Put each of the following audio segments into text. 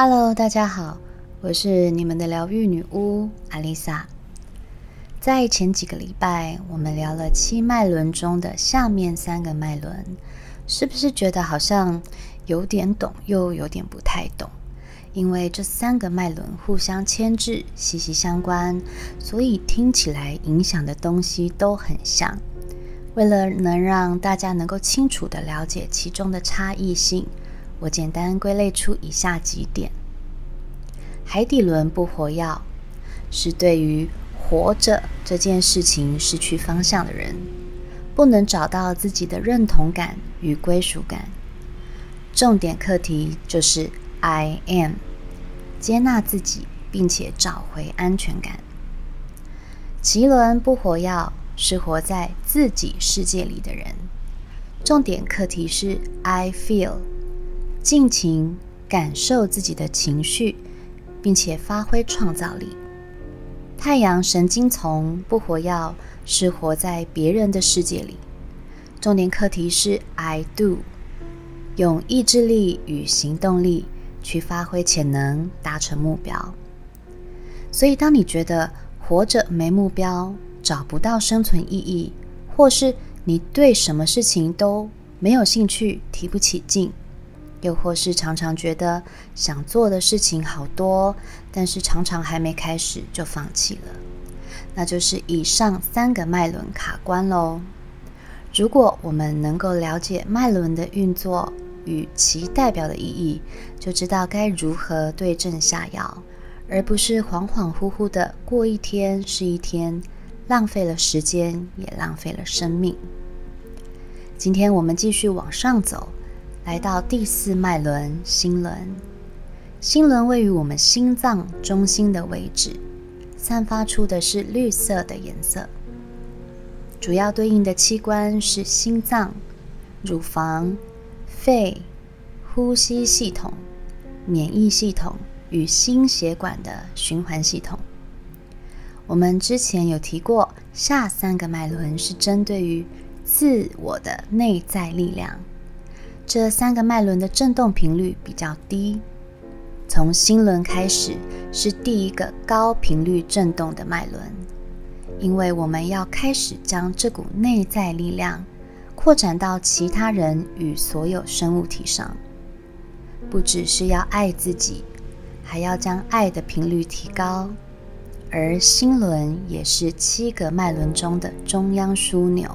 Hello，大家好，我是你们的疗愈女巫阿丽萨。在前几个礼拜，我们聊了七脉轮中的下面三个脉轮，是不是觉得好像有点懂，又有点不太懂？因为这三个脉轮互相牵制，息息相关，所以听起来影响的东西都很像。为了能让大家能够清楚地了解其中的差异性，我简单归类出以下几点：海底轮不活跃，是对于活着这件事情失去方向的人，不能找到自己的认同感与归属感。重点课题就是 I am，接纳自己，并且找回安全感。脐轮不活跃，是活在自己世界里的人。重点课题是 I feel，尽情感受自己的情绪，并且发挥创造力。太阳神经丛不活跃，是活在别人的世界里。重点课题是 I do。用意志力与行动力去发挥潜能，达成目标。所以，当你觉得活着没目标，找不到生存意义，或是你对什么事情都没有兴趣，提不起劲，又或是常常觉得想做的事情好多，但是常常还没开始就放弃了，那就是以上三个脉轮卡关喽。如果我们能够了解脉轮的运作，与其代表的意义，就知道该如何对症下药，而不是恍恍惚惚的过一天是一天，浪费了时间，也浪费了生命。今天我们继续往上走，来到第四脉轮心轮。心轮位于我们心脏中心的位置，散发出的是绿色的颜色，主要对应的器官是心脏、乳房。肺、呼吸系统、免疫系统与心血管的循环系统。我们之前有提过，下三个脉轮是针对于自我的内在力量。这三个脉轮的振动频率比较低，从心轮开始是第一个高频率振动的脉轮，因为我们要开始将这股内在力量。扩展到其他人与所有生物体上，不只是要爱自己，还要将爱的频率提高。而心轮也是七个脉轮中的中央枢纽。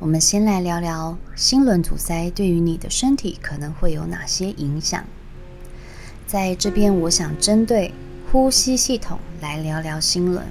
我们先来聊聊心轮阻塞对于你的身体可能会有哪些影响。在这边，我想针对呼吸系统来聊聊心轮。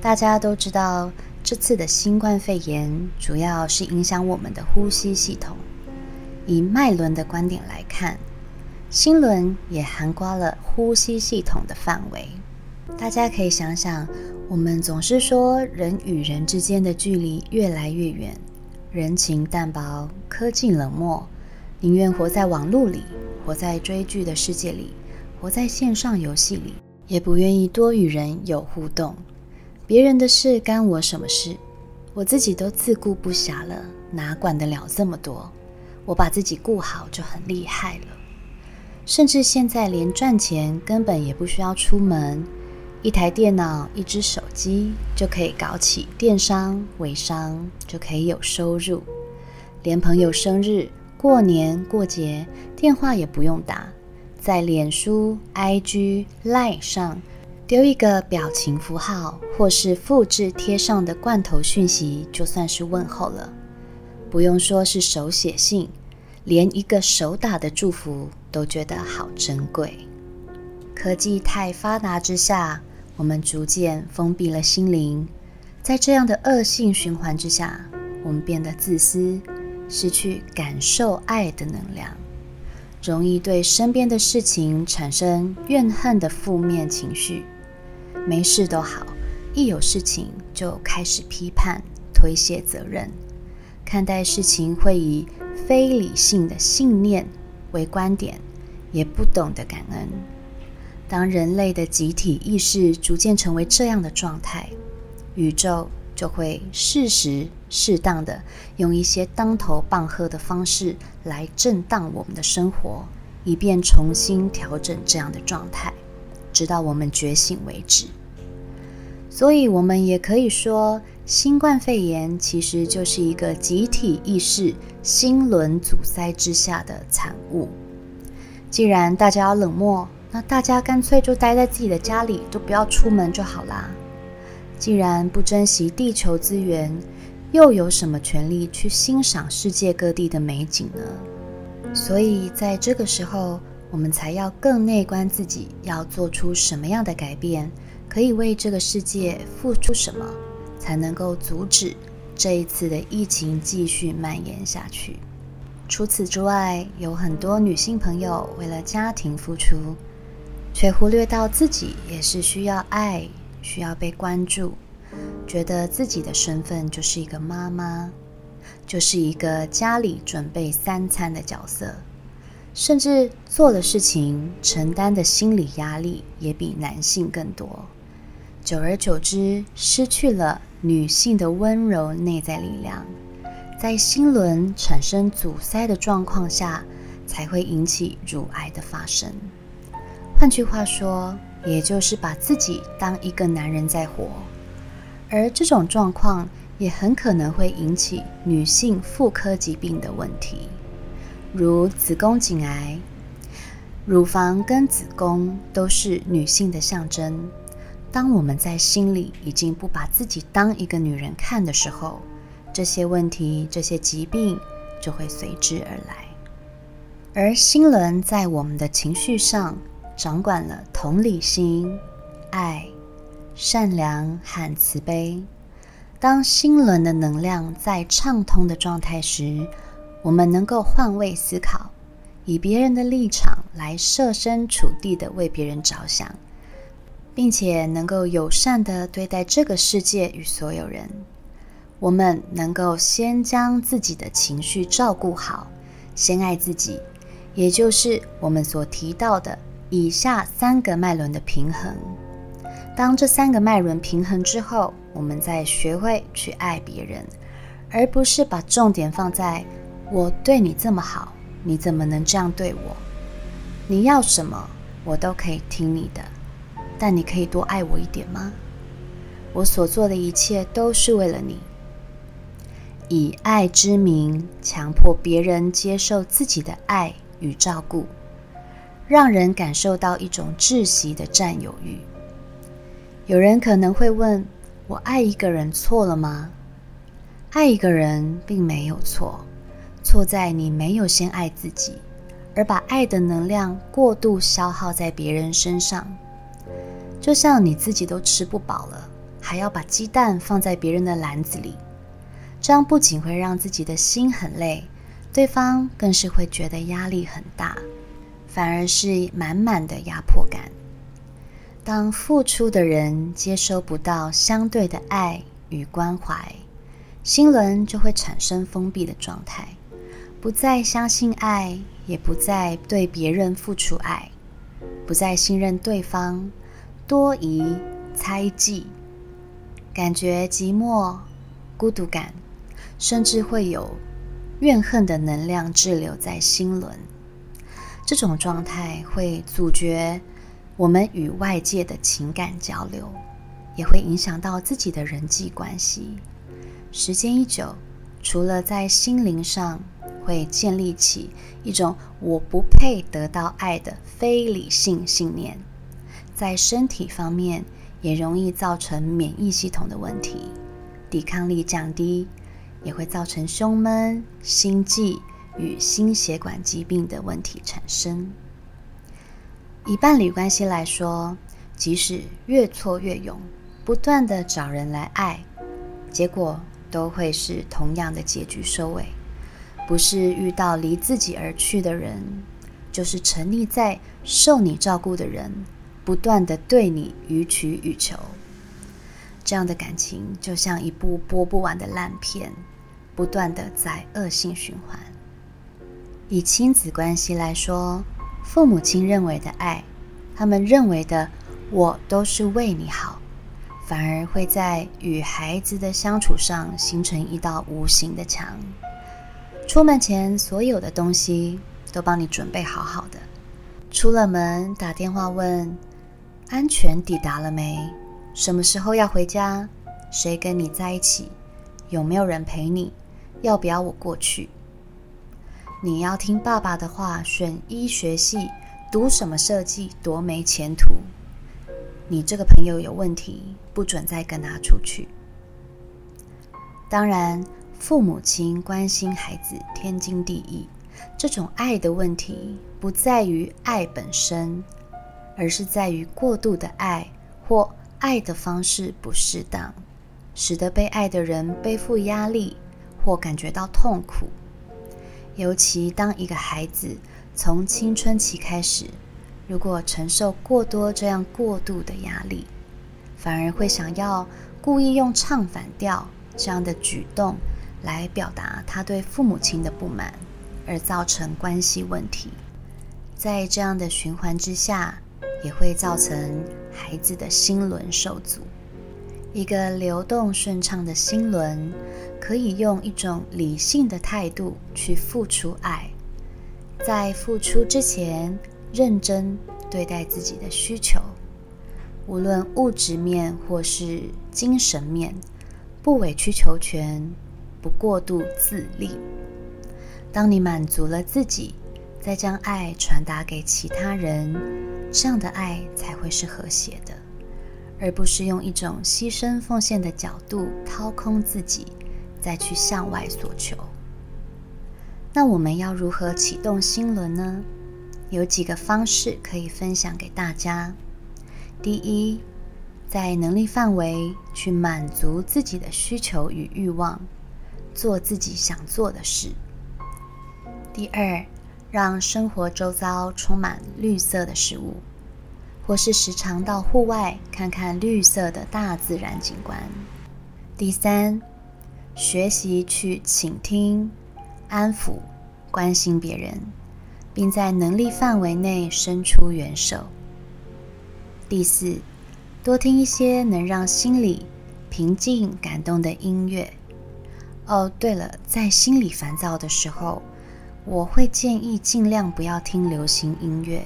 大家都知道。这次的新冠肺炎主要是影响我们的呼吸系统。以脉轮的观点来看，心轮也涵盖了呼吸系统的范围。大家可以想想，我们总是说人与人之间的距离越来越远，人情淡薄，科技冷漠，宁愿活在网络里，活在追剧的世界里，活在线上游戏里，也不愿意多与人有互动。别人的事干我什么事？我自己都自顾不暇了，哪管得了这么多？我把自己顾好就很厉害了。甚至现在连赚钱根本也不需要出门，一台电脑、一只手机就可以搞起电商、微商，就可以有收入。连朋友生日、过年过节，电话也不用打，在脸书、IG、Line 上。丢一个表情符号，或是复制贴上的罐头讯息，就算是问候了。不用说是手写信，连一个手打的祝福都觉得好珍贵。科技太发达之下，我们逐渐封闭了心灵。在这样的恶性循环之下，我们变得自私，失去感受爱的能量，容易对身边的事情产生怨恨的负面情绪。没事都好，一有事情就开始批判、推卸责任，看待事情会以非理性的信念为观点，也不懂得感恩。当人类的集体意识逐渐成为这样的状态，宇宙就会适时、适当的用一些当头棒喝的方式来震荡我们的生活，以便重新调整这样的状态，直到我们觉醒为止。所以，我们也可以说，新冠肺炎其实就是一个集体意识心轮阻塞之下的产物。既然大家要冷漠，那大家干脆就待在自己的家里，都不要出门就好啦。既然不珍惜地球资源，又有什么权利去欣赏世界各地的美景呢？所以，在这个时候，我们才要更内观自己，要做出什么样的改变，可以为这个世界付出什么，才能够阻止这一次的疫情继续蔓延下去。除此之外，有很多女性朋友为了家庭付出，却忽略到自己也是需要爱、需要被关注，觉得自己的身份就是一个妈妈。就是一个家里准备三餐的角色，甚至做的事情承担的心理压力也比男性更多。久而久之，失去了女性的温柔内在力量，在心轮产生阻塞的状况下，才会引起乳癌的发生。换句话说，也就是把自己当一个男人在活，而这种状况。也很可能会引起女性妇科疾病的问题，如子宫颈癌。乳房跟子宫都是女性的象征。当我们在心里已经不把自己当一个女人看的时候，这些问题、这些疾病就会随之而来。而心轮在我们的情绪上掌管了同理心、爱、善良和慈悲。当心轮的能量在畅通的状态时，我们能够换位思考，以别人的立场来设身处地的为别人着想，并且能够友善的对待这个世界与所有人。我们能够先将自己的情绪照顾好，先爱自己，也就是我们所提到的以下三个脉轮的平衡。当这三个脉轮平衡之后，我们再学会去爱别人，而不是把重点放在“我对你这么好，你怎么能这样对我？你要什么，我都可以听你的，但你可以多爱我一点吗？我所做的一切都是为了你。”以爱之名，强迫别人接受自己的爱与照顾，让人感受到一种窒息的占有欲。有人可能会问：我爱一个人错了吗？爱一个人并没有错，错在你没有先爱自己，而把爱的能量过度消耗在别人身上。就像你自己都吃不饱了，还要把鸡蛋放在别人的篮子里，这样不仅会让自己的心很累，对方更是会觉得压力很大，反而是满满的压迫感。当付出的人接收不到相对的爱与关怀，心轮就会产生封闭的状态，不再相信爱，也不再对别人付出爱，不再信任对方，多疑、猜忌，感觉寂寞、孤独感，甚至会有怨恨的能量滞留在心轮。这种状态会阻绝。我们与外界的情感交流，也会影响到自己的人际关系。时间一久，除了在心灵上会建立起一种我不配得到爱的非理性信念，在身体方面也容易造成免疫系统的问题，抵抗力降低，也会造成胸闷、心悸与心血管疾病的问题产生。以伴侣关系来说，即使越挫越勇，不断地找人来爱，结果都会是同样的结局收尾。不是遇到离自己而去的人，就是沉溺在受你照顾的人，不断地对你予取予求。这样的感情就像一部播不完的烂片，不断地在恶性循环。以亲子关系来说，父母亲认为的爱，他们认为的我都是为你好，反而会在与孩子的相处上形成一道无形的墙。出门前所有的东西都帮你准备好好的，出了门打电话问安全抵达了没？什么时候要回家？谁跟你在一起？有没有人陪你？要不要我过去？你要听爸爸的话，选医学系，读什么设计多没前途。你这个朋友有问题，不准再跟他出去。当然，父母亲关心孩子天经地义。这种爱的问题不在于爱本身，而是在于过度的爱或爱的方式不适当，使得被爱的人背负压力或感觉到痛苦。尤其当一个孩子从青春期开始，如果承受过多这样过度的压力，反而会想要故意用唱反调这样的举动来表达他对父母亲的不满，而造成关系问题。在这样的循环之下，也会造成孩子的心轮受阻。一个流动顺畅的心轮，可以用一种理性的态度去付出爱，在付出之前，认真对待自己的需求，无论物质面或是精神面，不委曲求全，不过度自立。当你满足了自己，再将爱传达给其他人，这样的爱才会是和谐的。而不是用一种牺牲奉献的角度掏空自己，再去向外索求。那我们要如何启动心轮呢？有几个方式可以分享给大家。第一，在能力范围去满足自己的需求与欲望，做自己想做的事。第二，让生活周遭充满绿色的事物。或是时常到户外看看绿色的大自然景观。第三，学习去倾听、安抚、关心别人，并在能力范围内伸出援手。第四，多听一些能让心里平静、感动的音乐。哦，对了，在心里烦躁的时候，我会建议尽量不要听流行音乐。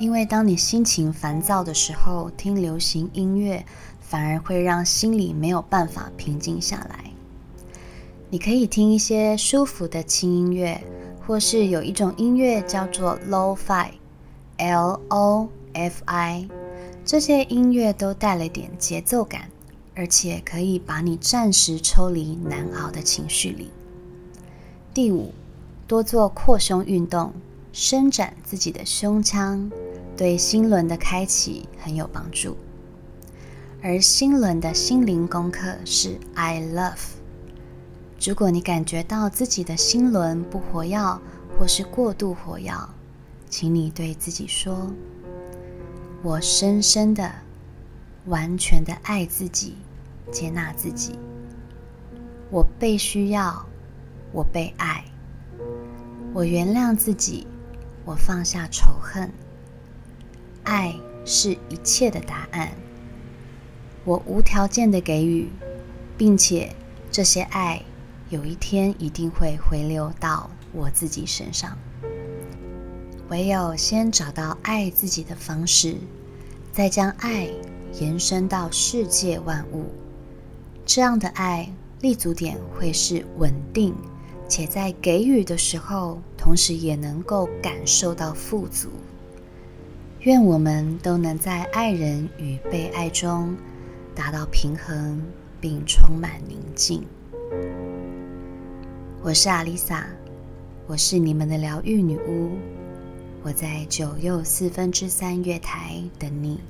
因为当你心情烦躁的时候，听流行音乐反而会让心里没有办法平静下来。你可以听一些舒服的轻音乐，或是有一种音乐叫做 Lo-Fi，L-O-F-I，这些音乐都带了点节奏感，而且可以把你暂时抽离难熬的情绪里。第五，多做扩胸运动，伸展自己的胸腔。对心轮的开启很有帮助，而心轮的心灵功课是 I love。如果你感觉到自己的心轮不活跃，或是过度活跃，请你对自己说：“我深深的、完全的爱自己，接纳自己。我被需要，我被爱。我原谅自己，我放下仇恨。”爱是一切的答案。我无条件的给予，并且这些爱有一天一定会回流到我自己身上。唯有先找到爱自己的方式，再将爱延伸到世界万物，这样的爱立足点会是稳定，且在给予的时候，同时也能够感受到富足。愿我们都能在爱人与被爱中达到平衡，并充满宁静。我是阿丽萨，我是你们的疗愈女巫，我在九又四分之三月台等你。